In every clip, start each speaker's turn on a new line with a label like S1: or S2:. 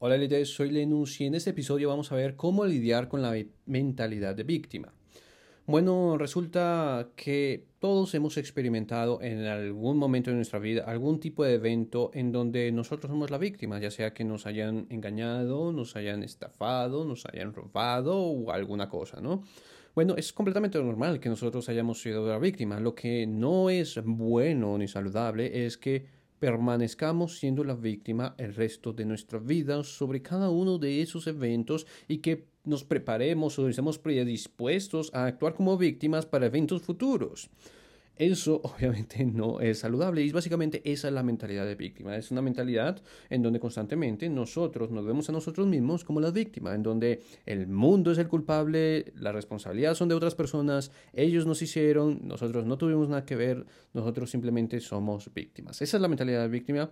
S1: Hola líderes, soy Lenus y en este episodio vamos a ver cómo lidiar con la mentalidad de víctima. Bueno, resulta que todos hemos experimentado en algún momento de nuestra vida algún tipo de evento en donde nosotros somos la víctima, ya sea que nos hayan engañado, nos hayan estafado, nos hayan robado o alguna cosa, ¿no? Bueno, es completamente normal que nosotros hayamos sido la víctima. Lo que no es bueno ni saludable es que permanezcamos siendo la víctima el resto de nuestra vida sobre cada uno de esos eventos y que nos preparemos o estemos predispuestos a actuar como víctimas para eventos futuros. Eso obviamente no es saludable y básicamente esa es la mentalidad de víctima. Es una mentalidad en donde constantemente nosotros nos vemos a nosotros mismos como la víctima, en donde el mundo es el culpable, la responsabilidad son de otras personas, ellos nos hicieron, nosotros no tuvimos nada que ver, nosotros simplemente somos víctimas. Esa es la mentalidad de víctima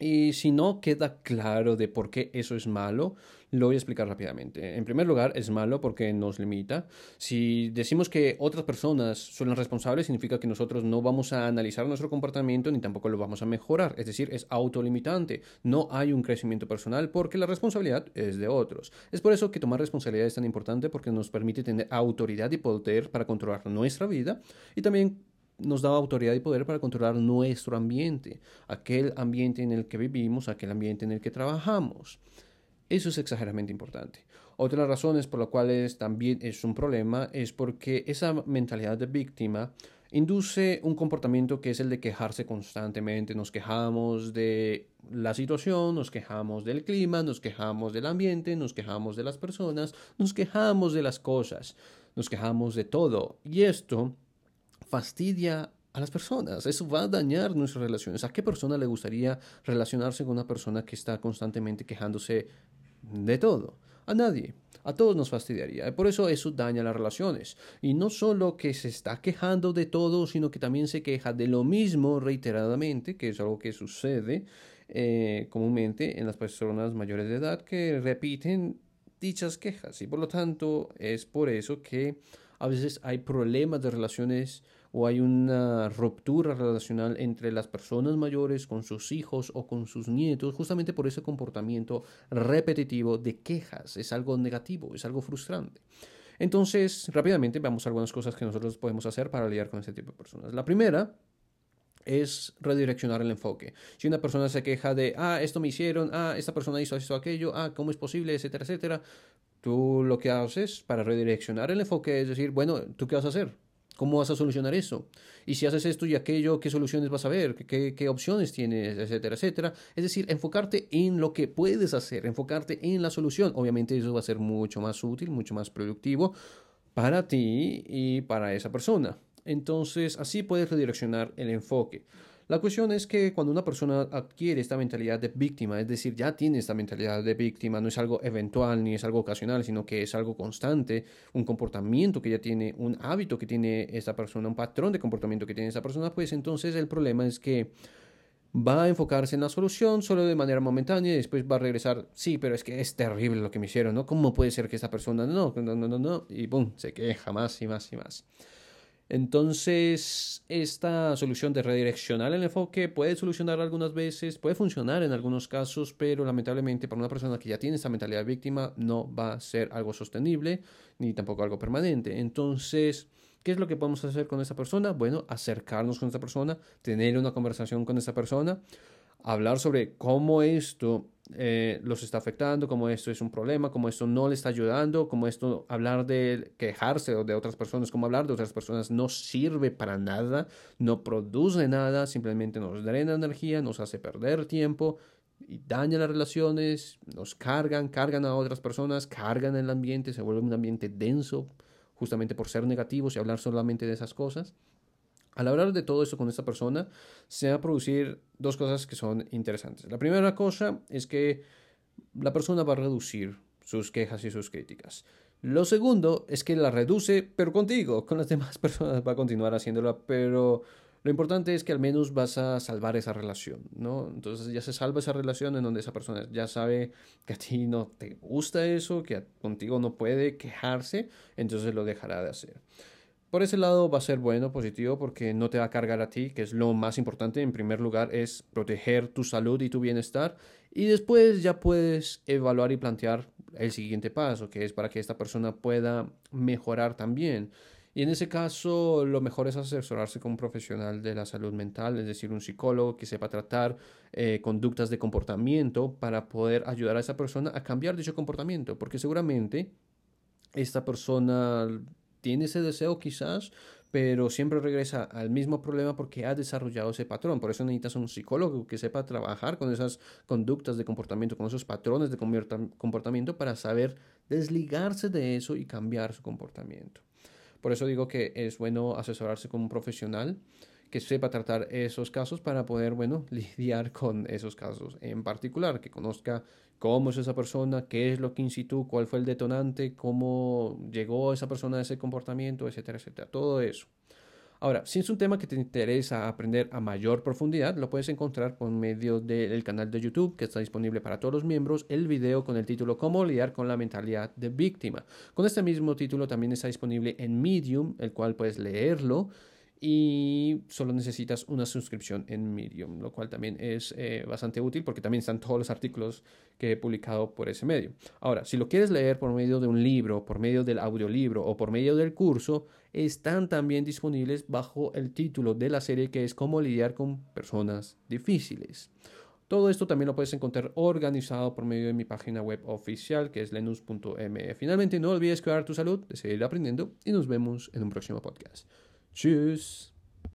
S1: y si no queda claro de por qué eso es malo, lo voy a explicar rápidamente. En primer lugar, es malo porque nos limita. Si decimos que otras personas son las responsables, significa que nosotros no vamos a analizar nuestro comportamiento ni tampoco lo vamos a mejorar. Es decir, es autolimitante. No hay un crecimiento personal porque la responsabilidad es de otros. Es por eso que tomar responsabilidad es tan importante porque nos permite tener autoridad y poder para controlar nuestra vida y también nos da autoridad y poder para controlar nuestro ambiente, aquel ambiente en el que vivimos, aquel ambiente en el que trabajamos. Eso es exageradamente importante. Otra de las razones por las cuales también es un problema es porque esa mentalidad de víctima induce un comportamiento que es el de quejarse constantemente. Nos quejamos de la situación, nos quejamos del clima, nos quejamos del ambiente, nos quejamos de las personas, nos quejamos de las cosas, nos quejamos de todo. Y esto fastidia a las personas. Eso va a dañar nuestras relaciones. ¿A qué persona le gustaría relacionarse con una persona que está constantemente quejándose de todo? A nadie. A todos nos fastidiaría. Por eso eso daña las relaciones. Y no solo que se está quejando de todo, sino que también se queja de lo mismo reiteradamente, que es algo que sucede eh, comúnmente en las personas mayores de edad que repiten dichas quejas. Y por lo tanto es por eso que a veces hay problemas de relaciones o hay una ruptura relacional entre las personas mayores con sus hijos o con sus nietos, justamente por ese comportamiento repetitivo de quejas. Es algo negativo, es algo frustrante. Entonces, rápidamente veamos algunas cosas que nosotros podemos hacer para lidiar con este tipo de personas. La primera es redireccionar el enfoque. Si una persona se queja de, ah, esto me hicieron, ah, esta persona hizo esto, aquello, ah, ¿cómo es posible, etcétera, etcétera? Tú lo que haces para redireccionar el enfoque es decir, bueno, ¿tú qué vas a hacer? ¿Cómo vas a solucionar eso? Y si haces esto y aquello, ¿qué soluciones vas a ver? ¿Qué, qué opciones tienes? Etcétera, etcétera. Es decir, enfocarte en lo que puedes hacer, enfocarte en la solución. Obviamente eso va a ser mucho más útil, mucho más productivo para ti y para esa persona. Entonces, así puedes redireccionar el enfoque. La cuestión es que cuando una persona adquiere esta mentalidad de víctima, es decir, ya tiene esta mentalidad de víctima, no es algo eventual ni es algo ocasional, sino que es algo constante, un comportamiento que ya tiene, un hábito que tiene esa persona, un patrón de comportamiento que tiene esa persona, pues entonces el problema es que va a enfocarse en la solución solo de manera momentánea y después va a regresar, sí, pero es que es terrible lo que me hicieron, ¿no? ¿Cómo puede ser que esa persona no, no, no, no, no? Y boom, se queja más y más y más. Entonces, esta solución de redireccionar el enfoque puede solucionar algunas veces, puede funcionar en algunos casos, pero lamentablemente para una persona que ya tiene esta mentalidad víctima no va a ser algo sostenible ni tampoco algo permanente. Entonces, ¿qué es lo que podemos hacer con esa persona? Bueno, acercarnos con esa persona, tener una conversación con esa persona, hablar sobre cómo esto eh, los está afectando, cómo esto es un problema, cómo esto no le está ayudando, cómo esto hablar de quejarse de otras personas, cómo hablar de otras personas no sirve para nada, no produce nada, simplemente nos drena energía, nos hace perder tiempo y daña las relaciones, nos cargan, cargan a otras personas, cargan el ambiente, se vuelve un ambiente denso justamente por ser negativos y hablar solamente de esas cosas. Al hablar de todo esto con esta persona, se va a producir dos cosas que son interesantes. La primera cosa es que la persona va a reducir sus quejas y sus críticas. Lo segundo es que la reduce, pero contigo. Con las demás personas va a continuar haciéndola, pero lo importante es que al menos vas a salvar esa relación, ¿no? Entonces ya se salva esa relación en donde esa persona ya sabe que a ti no te gusta eso, que contigo no puede quejarse, entonces lo dejará de hacer. Por ese lado va a ser bueno, positivo, porque no te va a cargar a ti, que es lo más importante. En primer lugar es proteger tu salud y tu bienestar. Y después ya puedes evaluar y plantear el siguiente paso, que es para que esta persona pueda mejorar también. Y en ese caso, lo mejor es asesorarse con un profesional de la salud mental, es decir, un psicólogo que sepa tratar eh, conductas de comportamiento para poder ayudar a esa persona a cambiar dicho comportamiento, porque seguramente esta persona tiene ese deseo quizás, pero siempre regresa al mismo problema porque ha desarrollado ese patrón. Por eso necesitas un psicólogo que sepa trabajar con esas conductas de comportamiento, con esos patrones de comportamiento para saber desligarse de eso y cambiar su comportamiento. Por eso digo que es bueno asesorarse con un profesional que sepa tratar esos casos para poder, bueno, lidiar con esos casos en particular, que conozca cómo es esa persona, qué es lo que incitó, cuál fue el detonante, cómo llegó esa persona a ese comportamiento, etcétera, etcétera. Todo eso. Ahora, si es un tema que te interesa aprender a mayor profundidad, lo puedes encontrar por medio del canal de YouTube que está disponible para todos los miembros, el video con el título Cómo lidiar con la mentalidad de víctima. Con este mismo título también está disponible en Medium, el cual puedes leerlo y solo necesitas una suscripción en Medium, lo cual también es eh, bastante útil porque también están todos los artículos que he publicado por ese medio. Ahora, si lo quieres leer por medio de un libro, por medio del audiolibro o por medio del curso, están también disponibles bajo el título de la serie que es Cómo lidiar con personas difíciles. Todo esto también lo puedes encontrar organizado por medio de mi página web oficial que es lenus.me. Finalmente, no olvides cuidar tu salud, de seguir aprendiendo y nos vemos en un próximo podcast. Tschüss.